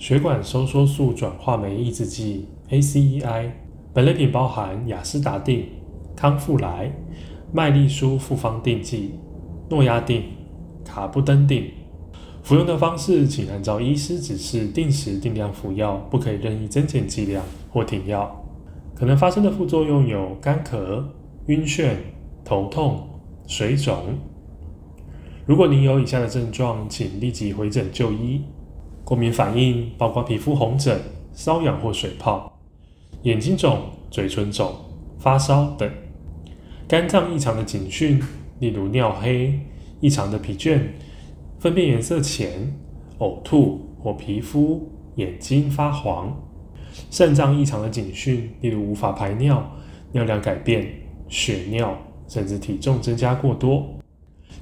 血管收缩素转化酶抑制剂 （ACEI）。本类品包含雅施达定、康复莱、麦利舒复方定剂、诺亚定、卡布登定。服用的方式，请按照医师指示定时定量服药，不可以任意增减剂量或停药。可能发生的副作用有干咳、晕眩、头痛、水肿。如果您有以下的症状，请立即回诊就医：过敏反应包括皮肤红疹、瘙痒或水泡、眼睛肿、嘴唇肿、发烧等；肝脏异常的警讯，例如尿黑、异常的疲倦、粪便颜色浅、呕吐或皮肤、眼睛发黄；肾脏异常的警讯，例如无法排尿、尿量改变、血尿，甚至体重增加过多。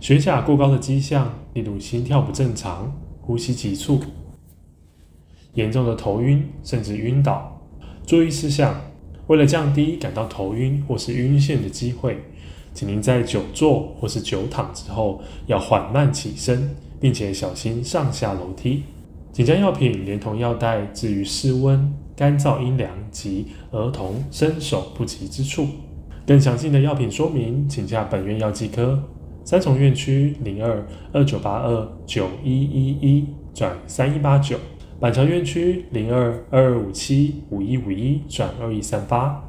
血钾过高的迹象，例如心跳不正常、呼吸急促、严重的头晕甚至晕倒。注意事项：为了降低感到头晕或是晕眩的机会，请您在久坐或是久躺之后要缓慢起身，并且小心上下楼梯。请将药品连同药袋置于室温、干燥、阴凉及儿童伸手不及之处。更详细的药品说明，请洽本院药剂科。三重院区零二二九八二九一一一转三一八九，板桥院区零二二二五七五一五一转二一三八，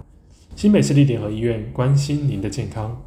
新北市立联合医院关心您的健康。